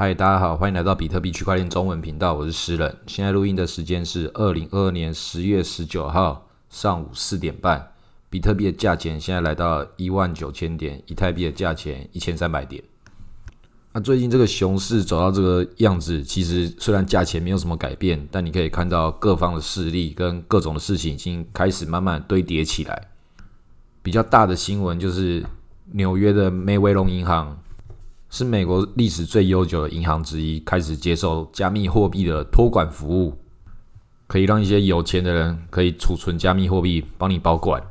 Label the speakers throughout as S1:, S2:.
S1: 嗨，大家好，欢迎来到比特币区块链中文频道，我是诗人。现在录音的时间是二零二二年十月十九号上午四点半。比特币的价钱现在来到一万九千点，以太币的价钱一千三百点。那最近这个熊市走到这个样子，其实虽然价钱没有什么改变，但你可以看到各方的势力跟各种的事情已经开始慢慢堆叠起来。比较大的新闻就是纽约的梅威龙银行。是美国历史最悠久的银行之一，开始接受加密货币的托管服务，可以让一些有钱的人可以储存加密货币，帮你保管。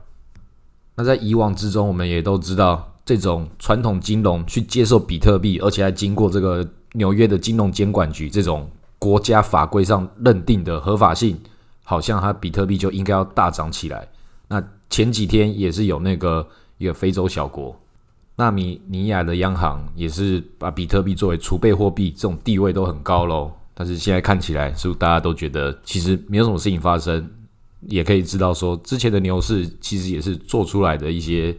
S1: 那在以往之中，我们也都知道，这种传统金融去接受比特币，而且还经过这个纽约的金融监管局这种国家法规上认定的合法性，好像它比特币就应该要大涨起来。那前几天也是有那个一个非洲小国。纳米尼亚的央行也是把比特币作为储备货币，这种地位都很高喽。但是现在看起来，是不是大家都觉得其实没有什么事情发生？也可以知道说，之前的牛市其实也是做出来的一些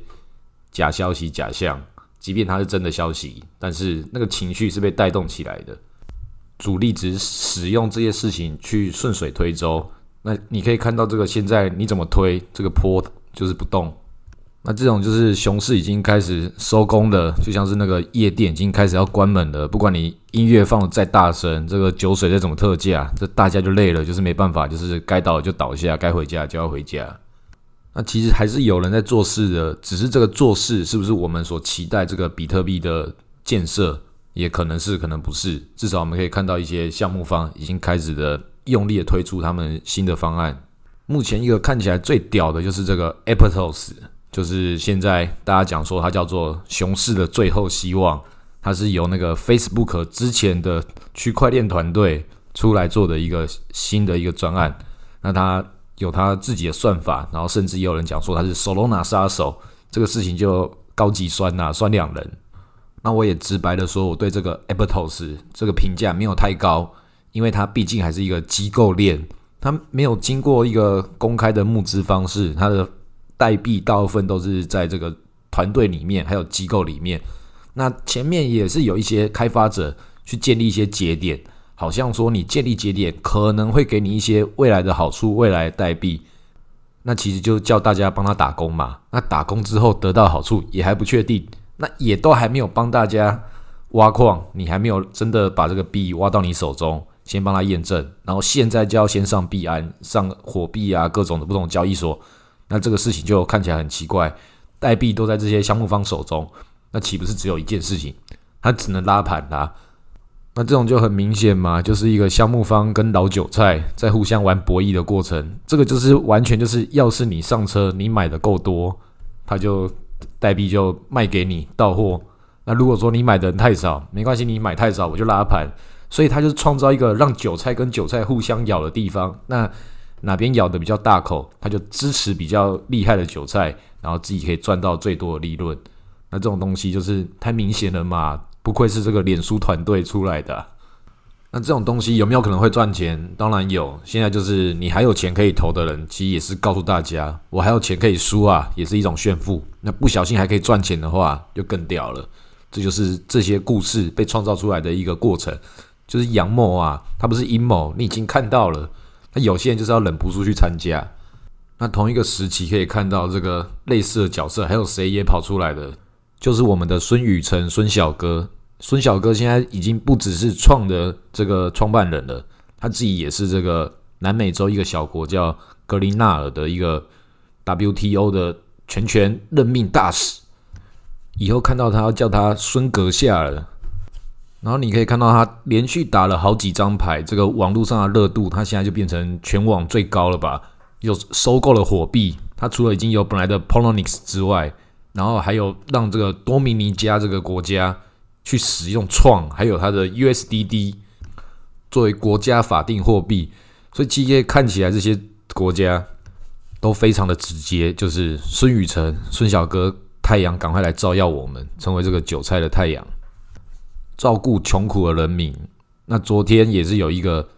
S1: 假消息、假象。即便它是真的消息，但是那个情绪是被带动起来的。主力只使用这些事情去顺水推舟。那你可以看到这个现在你怎么推这个坡就是不动。那这种就是熊市已经开始收工了，就像是那个夜店已经开始要关门了。不管你音乐放的再大声，这个酒水再怎么特价，这大家就累了，就是没办法，就是该倒就倒下，该回家就要回家。那其实还是有人在做事的，只是这个做事是不是我们所期待这个比特币的建设，也可能是，可能不是。至少我们可以看到一些项目方已经开始的用力的推出他们新的方案。目前一个看起来最屌的就是这个 Aptos。就是现在大家讲说它叫做熊市的最后希望，它是由那个 Facebook 之前的区块链团队出来做的一个新的一个专案。那它有它自己的算法，然后甚至也有人讲说它是 Solana 杀手，这个事情就高级酸呐，酸两人。那我也直白的说，我对这个 Aptos 这个评价没有太高，因为它毕竟还是一个机构链，它没有经过一个公开的募资方式，它的。代币大部分都是在这个团队里面，还有机构里面。那前面也是有一些开发者去建立一些节点，好像说你建立节点可能会给你一些未来的好处，未来代币。那其实就叫大家帮他打工嘛。那打工之后得到好处也还不确定，那也都还没有帮大家挖矿，你还没有真的把这个币挖到你手中，先帮他验证，然后现在就要先上币安、上火币啊，各种的不同交易所。那这个事情就看起来很奇怪，代币都在这些项目方手中，那岂不是只有一件事情，他只能拉盘啦？那这种就很明显嘛，就是一个项目方跟老韭菜在互相玩博弈的过程。这个就是完全就是，要是你上车，你买的够多，他就代币就卖给你到货。那如果说你买的人太少，没关系，你买太少我就拉盘。所以他就创造一个让韭菜跟韭菜互相咬的地方。那哪边咬的比较大口，他就支持比较厉害的韭菜，然后自己可以赚到最多的利润。那这种东西就是太明显了嘛，不愧是这个脸书团队出来的。那这种东西有没有可能会赚钱？当然有。现在就是你还有钱可以投的人，其实也是告诉大家，我还有钱可以输啊，也是一种炫富。那不小心还可以赚钱的话，就更屌了。这就是这些故事被创造出来的一个过程，就是阳谋啊，它不是阴谋，你已经看到了。那有些人就是要忍不住去参加。那同一个时期可以看到这个类似的角色，还有谁也跑出来的，就是我们的孙宇晨，孙小哥。孙小哥现在已经不只是创的这个创办人了，他自己也是这个南美洲一个小国叫格林纳尔的一个 WTO 的全权任命大使。以后看到他要叫他孙阁下了。然后你可以看到他连续打了好几张牌，这个网络上的热度，他现在就变成全网最高了吧？又收购了火币，他除了已经有本来的 Polonix 之外，然后还有让这个多米尼加这个国家去使用创，还有它的 USDD 作为国家法定货币，所以其实看起来这些国家都非常的直接，就是孙宇晨、孙小哥、太阳，赶快来照耀我们，成为这个韭菜的太阳。照顾穷苦的人民。那昨天也是有一个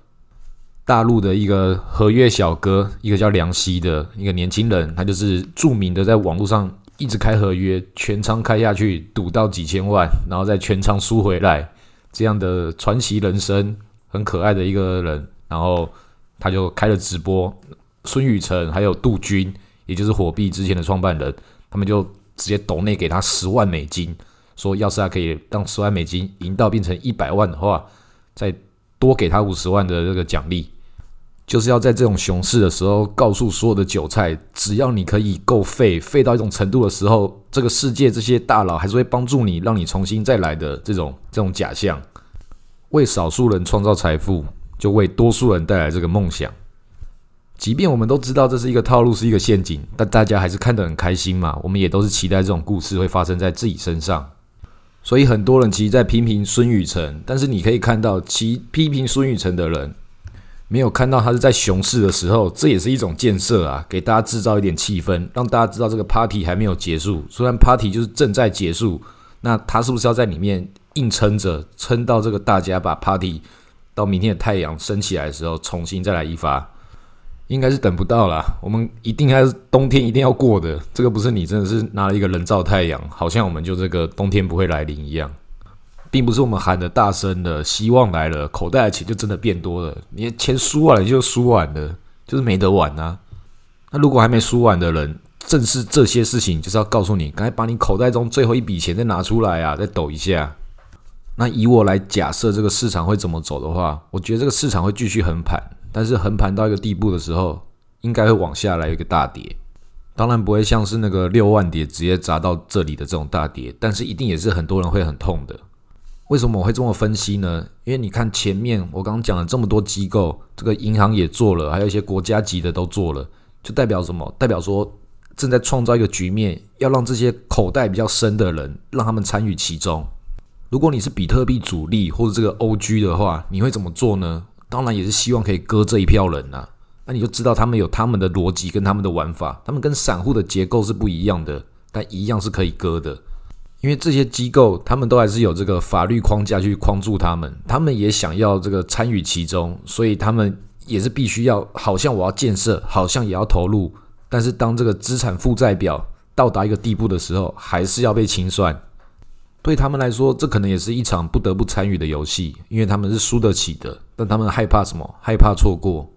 S1: 大陆的一个合约小哥，一个叫梁希的一个年轻人，他就是著名的，在网络上一直开合约，全仓开下去，赌到几千万，然后再全仓输回来，这样的传奇人生，很可爱的一个人，然后他就开了直播。孙宇晨还有杜军，也就是火币之前的创办人，他们就直接抖内给他十万美金，说要是他可以让十万美金赢到变成一百万的话，再多给他五十万的这个奖励。就是要在这种熊市的时候，告诉所有的韭菜，只要你可以够废，废到一种程度的时候，这个世界这些大佬还是会帮助你，让你重新再来的这种这种假象。为少数人创造财富，就为多数人带来这个梦想。即便我们都知道这是一个套路，是一个陷阱，但大家还是看得很开心嘛。我们也都是期待这种故事会发生在自己身上。所以很多人其实在批评孙宇晨，但是你可以看到，其批评孙宇晨的人。没有看到他是在熊市的时候，这也是一种建设啊，给大家制造一点气氛，让大家知道这个 party 还没有结束。虽然 party 就是正在结束，那他是不是要在里面硬撑着，撑到这个大家把 party 到明天的太阳升起来的时候，重新再来一发？应该是等不到了。我们一定还是冬天一定要过的。这个不是你真的是拿了一个人造太阳，好像我们就这个冬天不会来临一样。并不是我们喊的大声的，希望来了，口袋的钱就真的变多了。你的钱输完了就输完了，就是没得玩啊。那如果还没输完的人，正是这些事情，就是要告诉你，赶快把你口袋中最后一笔钱再拿出来啊，再抖一下。那以我来假设这个市场会怎么走的话，我觉得这个市场会继续横盘，但是横盘到一个地步的时候，应该会往下来一个大跌。当然不会像是那个六万跌直接砸到这里的这种大跌，但是一定也是很多人会很痛的。为什么我会这么分析呢？因为你看前面我刚刚讲了这么多机构，这个银行也做了，还有一些国家级的都做了，就代表什么？代表说正在创造一个局面，要让这些口袋比较深的人，让他们参与其中。如果你是比特币主力或者这个 OG 的话，你会怎么做呢？当然也是希望可以割这一票人呐。那你就知道他们有他们的逻辑跟他们的玩法，他们跟散户的结构是不一样的，但一样是可以割的。因为这些机构，他们都还是有这个法律框架去框住他们，他们也想要这个参与其中，所以他们也是必须要，好像我要建设，好像也要投入，但是当这个资产负债表到达一个地步的时候，还是要被清算。对他们来说，这可能也是一场不得不参与的游戏，因为他们是输得起的，但他们害怕什么？害怕错过。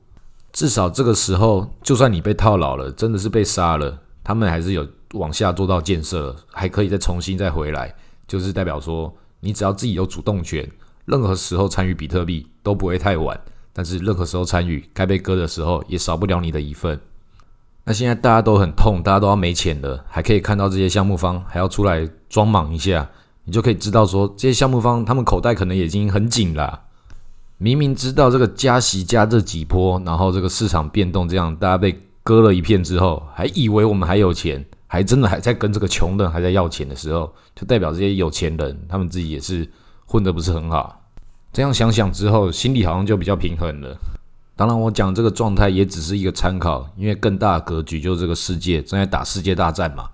S1: 至少这个时候，就算你被套牢了，真的是被杀了，他们还是有。往下做到建设，还可以再重新再回来，就是代表说，你只要自己有主动权，任何时候参与比特币都不会太晚。但是任何时候参与，该被割的时候也少不了你的一份。那现在大家都很痛，大家都要没钱了，还可以看到这些项目方还要出来装莽一下，你就可以知道说，这些项目方他们口袋可能已经很紧了。明明知道这个加息加这几波，然后这个市场变动这样，大家被割了一片之后，还以为我们还有钱。还真的还在跟这个穷人还在要钱的时候，就代表这些有钱人他们自己也是混得不是很好。这样想想之后，心里好像就比较平衡了。当然，我讲这个状态也只是一个参考，因为更大的格局就是这个世界正在打世界大战嘛。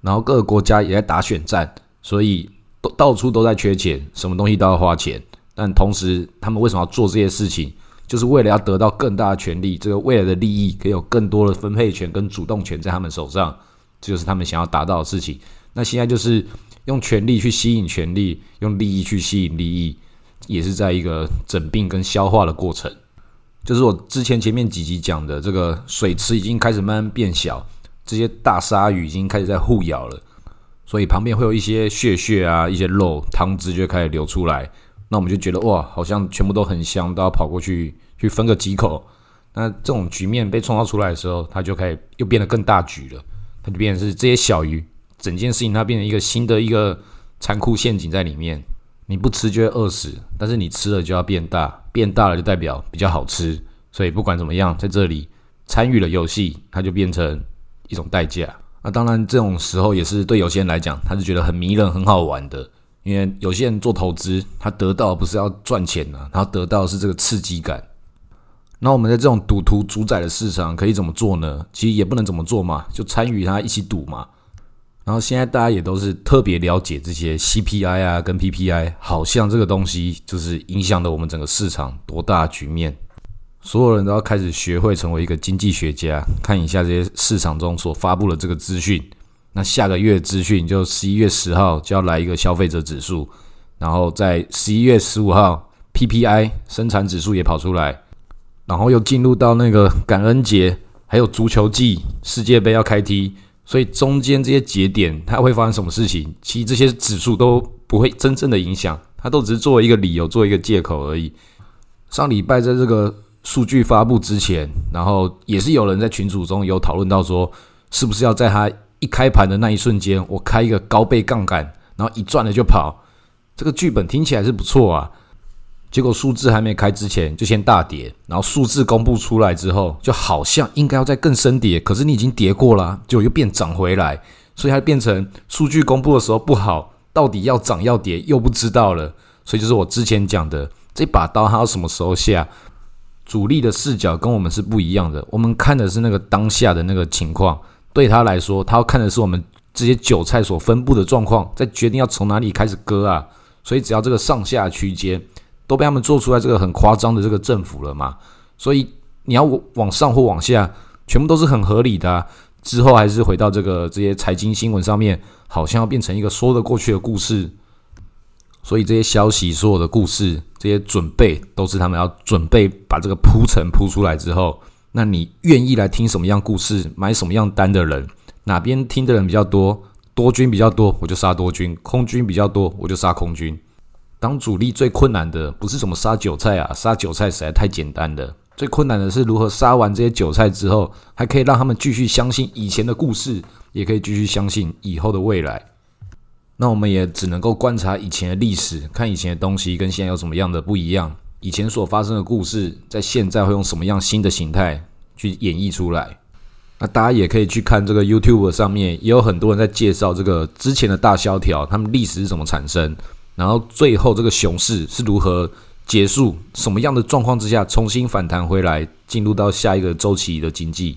S1: 然后各个国家也在打选战，所以都到处都在缺钱，什么东西都要花钱。但同时，他们为什么要做这些事情？就是为了要得到更大的权利，这个未来的利益可以有更多的分配权跟主动权在他们手上。这就是他们想要达到的事情。那现在就是用权力去吸引权力，用利益去吸引利益，也是在一个整病跟消化的过程。就是我之前前面几集讲的，这个水池已经开始慢慢变小，这些大鲨鱼已经开始在互咬了，所以旁边会有一些血血啊，一些肉汤汁就开始流出来。那我们就觉得哇，好像全部都很香，都要跑过去去分个几口。那这种局面被创造出来的时候，它就开始又变得更大局了。它就变成是这些小鱼，整件事情它变成一个新的一个残酷陷阱在里面。你不吃就会饿死，但是你吃了就要变大，变大了就代表比较好吃。所以不管怎么样，在这里参与了游戏，它就变成一种代价。那当然，这种时候也是对有些人来讲，他是觉得很迷人、很好玩的。因为有些人做投资，他得到不是要赚钱呢，他得到是这个刺激感。那我们在这种赌徒主宰的市场可以怎么做呢？其实也不能怎么做嘛，就参与他一起赌嘛。然后现在大家也都是特别了解这些 CPI 啊跟 PPI，好像这个东西就是影响了我们整个市场多大局面。所有人都要开始学会成为一个经济学家，看一下这些市场中所发布的这个资讯。那下个月资讯就十一月十号就要来一个消费者指数。然后在十一月十五号，PPI 生产指数也跑出来，然后又进入到那个感恩节，还有足球季、世界杯要开踢，所以中间这些节点它会发生什么事情，其实这些指数都不会真正的影响，它都只是作为一个理由、做一个借口而已。上礼拜在这个数据发布之前，然后也是有人在群组中有讨论到说，是不是要在它一开盘的那一瞬间，我开一个高倍杠杆，然后一赚了就跑。这个剧本听起来是不错啊，结果数字还没开之前就先大跌，然后数字公布出来之后，就好像应该要再更深跌，可是你已经跌过了，就又变涨回来，所以它变成数据公布的时候不好，到底要涨要跌又不知道了，所以就是我之前讲的这把刀它要什么时候下，主力的视角跟我们是不一样的，我们看的是那个当下的那个情况，对他来说，他要看的是我们这些韭菜所分布的状况，在决定要从哪里开始割啊。所以只要这个上下区间都被他们做出来这个很夸张的这个振幅了嘛，所以你要往上或往下，全部都是很合理的。之后还是回到这个这些财经新闻上面，好像要变成一个说得过去的故事。所以这些消息、所有的故事、这些准备，都是他们要准备把这个铺陈铺出来之后，那你愿意来听什么样故事、买什么样单的人，哪边听的人比较多？多军比较多，我就杀多军；空军比较多，我就杀空军。当主力最困难的不是什么杀韭菜啊，杀韭菜实在太简单了。最困难的是如何杀完这些韭菜之后，还可以让他们继续相信以前的故事，也可以继续相信以后的未来。那我们也只能够观察以前的历史，看以前的东西跟现在有什么样的不一样。以前所发生的故事，在现在会用什么样新的形态去演绎出来？那大家也可以去看这个 YouTube 上面，也有很多人在介绍这个之前的大萧条，他们历史是怎么产生，然后最后这个熊市是如何结束，什么样的状况之下重新反弹回来，进入到下一个周期的经济。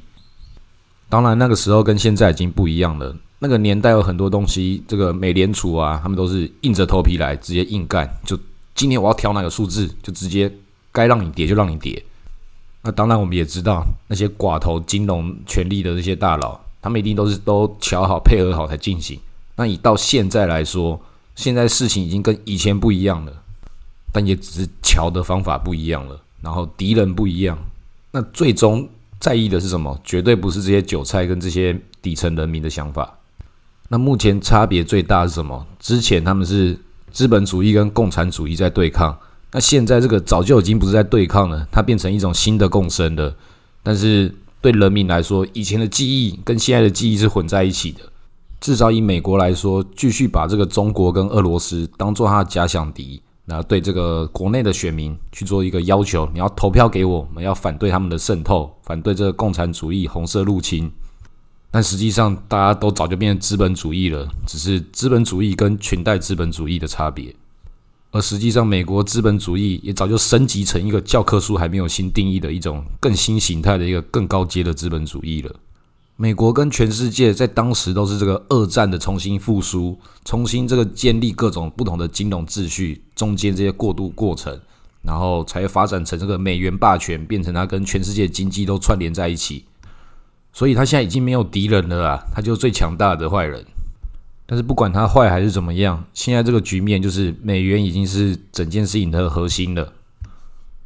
S1: 当然，那个时候跟现在已经不一样了。那个年代有很多东西，这个美联储啊，他们都是硬着头皮来，直接硬干，就今天我要调哪个数字，就直接该让你跌就让你跌。那当然，我们也知道那些寡头、金融权力的这些大佬，他们一定都是都瞧好、配合好才进行。那以到现在来说，现在事情已经跟以前不一样了，但也只是瞧的方法不一样了，然后敌人不一样。那最终在意的是什么？绝对不是这些韭菜跟这些底层人民的想法。那目前差别最大是什么？之前他们是资本主义跟共产主义在对抗。那现在这个早就已经不是在对抗了，它变成一种新的共生的。但是对人民来说，以前的记忆跟现在的记忆是混在一起的。至少以美国来说，继续把这个中国跟俄罗斯当做他的假想敌，然后对这个国内的选民去做一个要求：你要投票给我们，要反对他们的渗透，反对这个共产主义红色入侵。但实际上，大家都早就变成资本主义了，只是资本主义跟裙带资本主义的差别。而实际上，美国资本主义也早就升级成一个教科书还没有新定义的一种更新形态的一个更高阶的资本主义了。美国跟全世界在当时都是这个二战的重新复苏，重新这个建立各种不同的金融秩序，中间这些过渡过程，然后才发展成这个美元霸权，变成它跟全世界经济都串联在一起。所以，他现在已经没有敌人了啊，他就是最强大的坏人。但是不管他坏还是怎么样，现在这个局面就是美元已经是整件事情的核心了，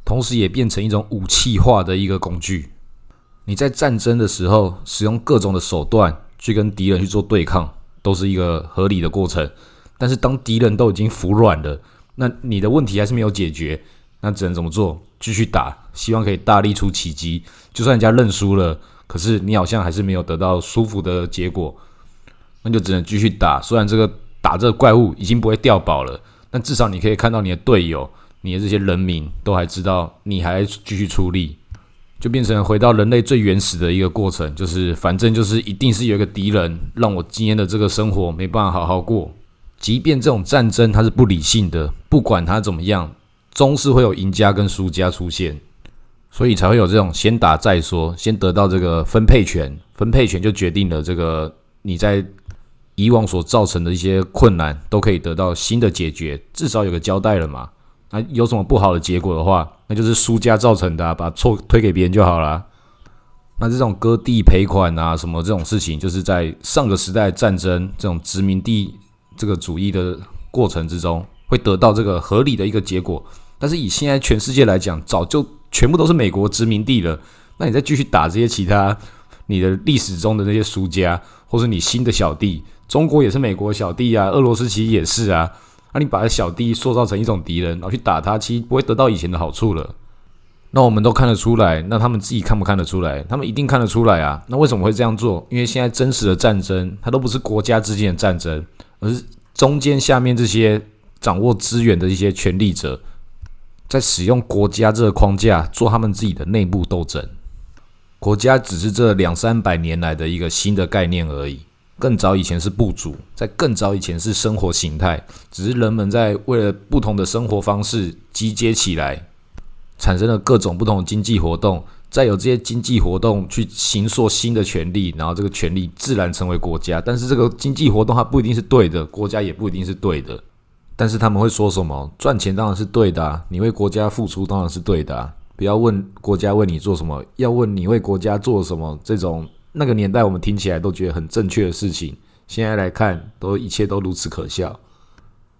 S1: 同时也变成一种武器化的一个工具。你在战争的时候使用各种的手段去跟敌人去做对抗，都是一个合理的过程。但是当敌人都已经服软了，那你的问题还是没有解决，那只能怎么做？继续打，希望可以大力出奇迹。就算人家认输了，可是你好像还是没有得到舒服的结果。那就只能继续打，虽然这个打这个怪物已经不会掉宝了，但至少你可以看到你的队友、你的这些人民都还知道你还继续出力，就变成回到人类最原始的一个过程，就是反正就是一定是有一个敌人让我今天的这个生活没办法好好过，即便这种战争它是不理性的，不管它怎么样，终是会有赢家跟输家出现，所以才会有这种先打再说，先得到这个分配权，分配权就决定了这个你在。以往所造成的一些困难都可以得到新的解决，至少有个交代了嘛。那有什么不好的结果的话，那就是输家造成的，把错推给别人就好了。那这种割地赔款啊，什么这种事情，就是在上个时代战争这种殖民地这个主义的过程之中，会得到这个合理的一个结果。但是以现在全世界来讲，早就全部都是美国殖民地了。那你再继续打这些其他你的历史中的那些输家，或是你新的小弟，中国也是美国小弟啊，俄罗斯其实也是啊。那你把小弟塑造成一种敌人，然后去打他，其实不会得到以前的好处了。那我们都看得出来，那他们自己看不看得出来？他们一定看得出来啊。那为什么会这样做？因为现在真实的战争，它都不是国家之间的战争，而是中间下面这些掌握资源的一些权力者，在使用国家这个框架做他们自己的内部斗争。国家只是这两三百年来的一个新的概念而已。更早以前是部族，在更早以前是生活形态，只是人们在为了不同的生活方式集结起来，产生了各种不同的经济活动，再有这些经济活动去形塑新的权利，然后这个权利自然成为国家。但是这个经济活动它不一定是对的，国家也不一定是对的。但是他们会说什么？赚钱当然是对的，你为国家付出当然是对的。不要问国家为你做什么，要问你为国家做什么。这种。那个年代，我们听起来都觉得很正确的事情，现在来看，都一切都如此可笑。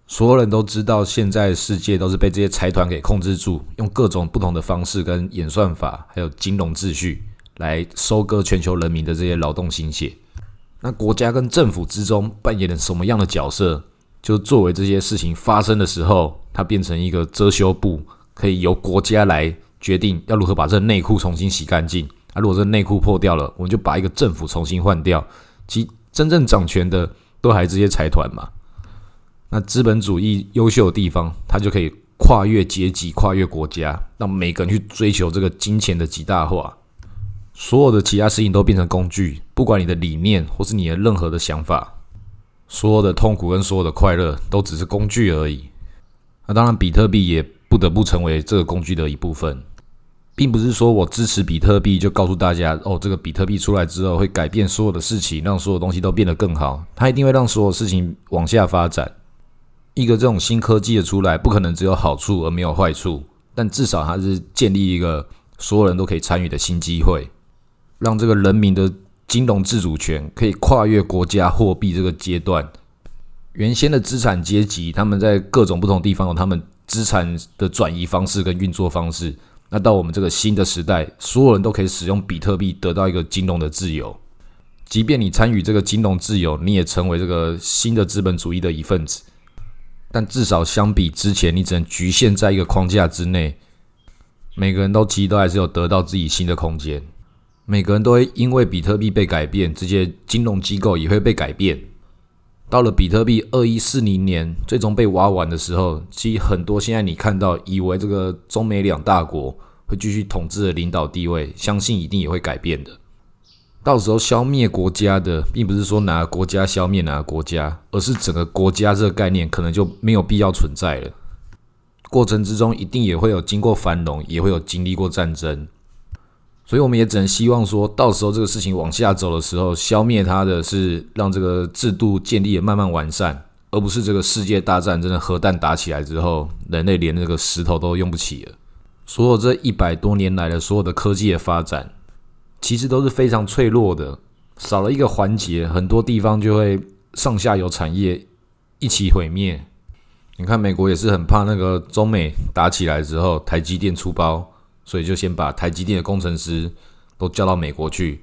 S1: 所有人都知道，现在世界都是被这些财团给控制住，用各种不同的方式跟演算法，还有金融秩序来收割全球人民的这些劳动心血。那国家跟政府之中扮演了什么样的角色？就作为这些事情发生的时候，它变成一个遮羞布，可以由国家来决定要如何把这内裤重新洗干净。啊，如果这内裤破掉了，我们就把一个政府重新换掉。其真正掌权的都还这些财团嘛。那资本主义优秀的地方，它就可以跨越阶级、跨越国家，让每个人去追求这个金钱的极大化。所有的其他事情都变成工具，不管你的理念或是你的任何的想法，所有的痛苦跟所有的快乐都只是工具而已。那当然，比特币也不得不成为这个工具的一部分。并不是说我支持比特币就告诉大家哦，这个比特币出来之后会改变所有的事情，让所有东西都变得更好。它一定会让所有事情往下发展。一个这种新科技的出来，不可能只有好处而没有坏处，但至少它是建立一个所有人都可以参与的新机会，让这个人民的金融自主权可以跨越国家货币这个阶段。原先的资产阶级，他们在各种不同地方有他们资产的转移方式跟运作方式。那到我们这个新的时代，所有人都可以使用比特币得到一个金融的自由。即便你参与这个金融自由，你也成为这个新的资本主义的一份子。但至少相比之前，你只能局限在一个框架之内。每个人都其实都还是有得到自己新的空间。每个人都会因为比特币被改变，这些金融机构也会被改变。到了比特币二一四零年最终被挖完的时候，其实很多现在你看到以为这个中美两大国会继续统治的领导地位，相信一定也会改变的。到时候消灭国家的，并不是说哪个国家消灭哪个国家，而是整个国家这个概念可能就没有必要存在了。过程之中一定也会有经过繁荣，也会有经历过战争。所以我们也只能希望说，到时候这个事情往下走的时候，消灭它的是让这个制度建立的慢慢完善，而不是这个世界大战真的核弹打起来之后，人类连那个石头都用不起了。所有这一百多年来的所有的科技的发展，其实都是非常脆弱的，少了一个环节，很多地方就会上下游产业一起毁灭。你看美国也是很怕那个中美打起来之后，台积电出包。所以就先把台积电的工程师都叫到美国去，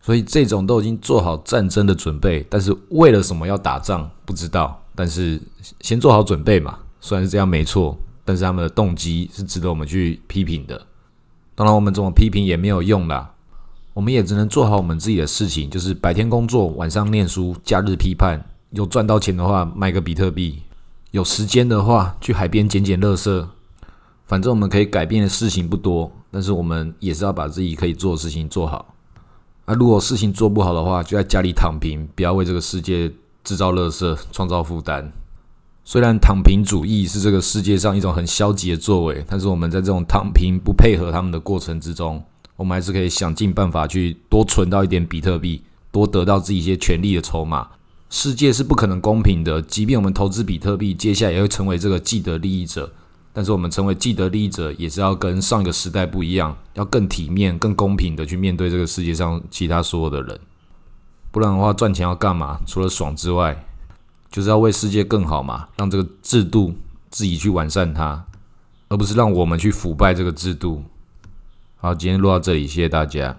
S1: 所以这种都已经做好战争的准备，但是为了什么要打仗不知道，但是先做好准备嘛。虽然是这样没错，但是他们的动机是值得我们去批评的。当然，我们这种批评也没有用啦，我们也只能做好我们自己的事情，就是白天工作，晚上念书，假日批判。有赚到钱的话，卖个比特币；有时间的话，去海边捡捡垃圾。反正我们可以改变的事情不多，但是我们也是要把自己可以做的事情做好。那如果事情做不好的话，就在家里躺平，不要为这个世界制造垃圾、创造负担。虽然躺平主义是这个世界上一种很消极的作为，但是我们在这种躺平不配合他们的过程之中，我们还是可以想尽办法去多存到一点比特币，多得到自己一些权利的筹码。世界是不可能公平的，即便我们投资比特币，接下来也会成为这个既得利益者。但是我们成为既得利益者，也是要跟上一个时代不一样，要更体面、更公平的去面对这个世界上其他所有的人。不然的话，赚钱要干嘛？除了爽之外，就是要为世界更好嘛，让这个制度自己去完善它，而不是让我们去腐败这个制度。好，今天录到这里，谢谢大家。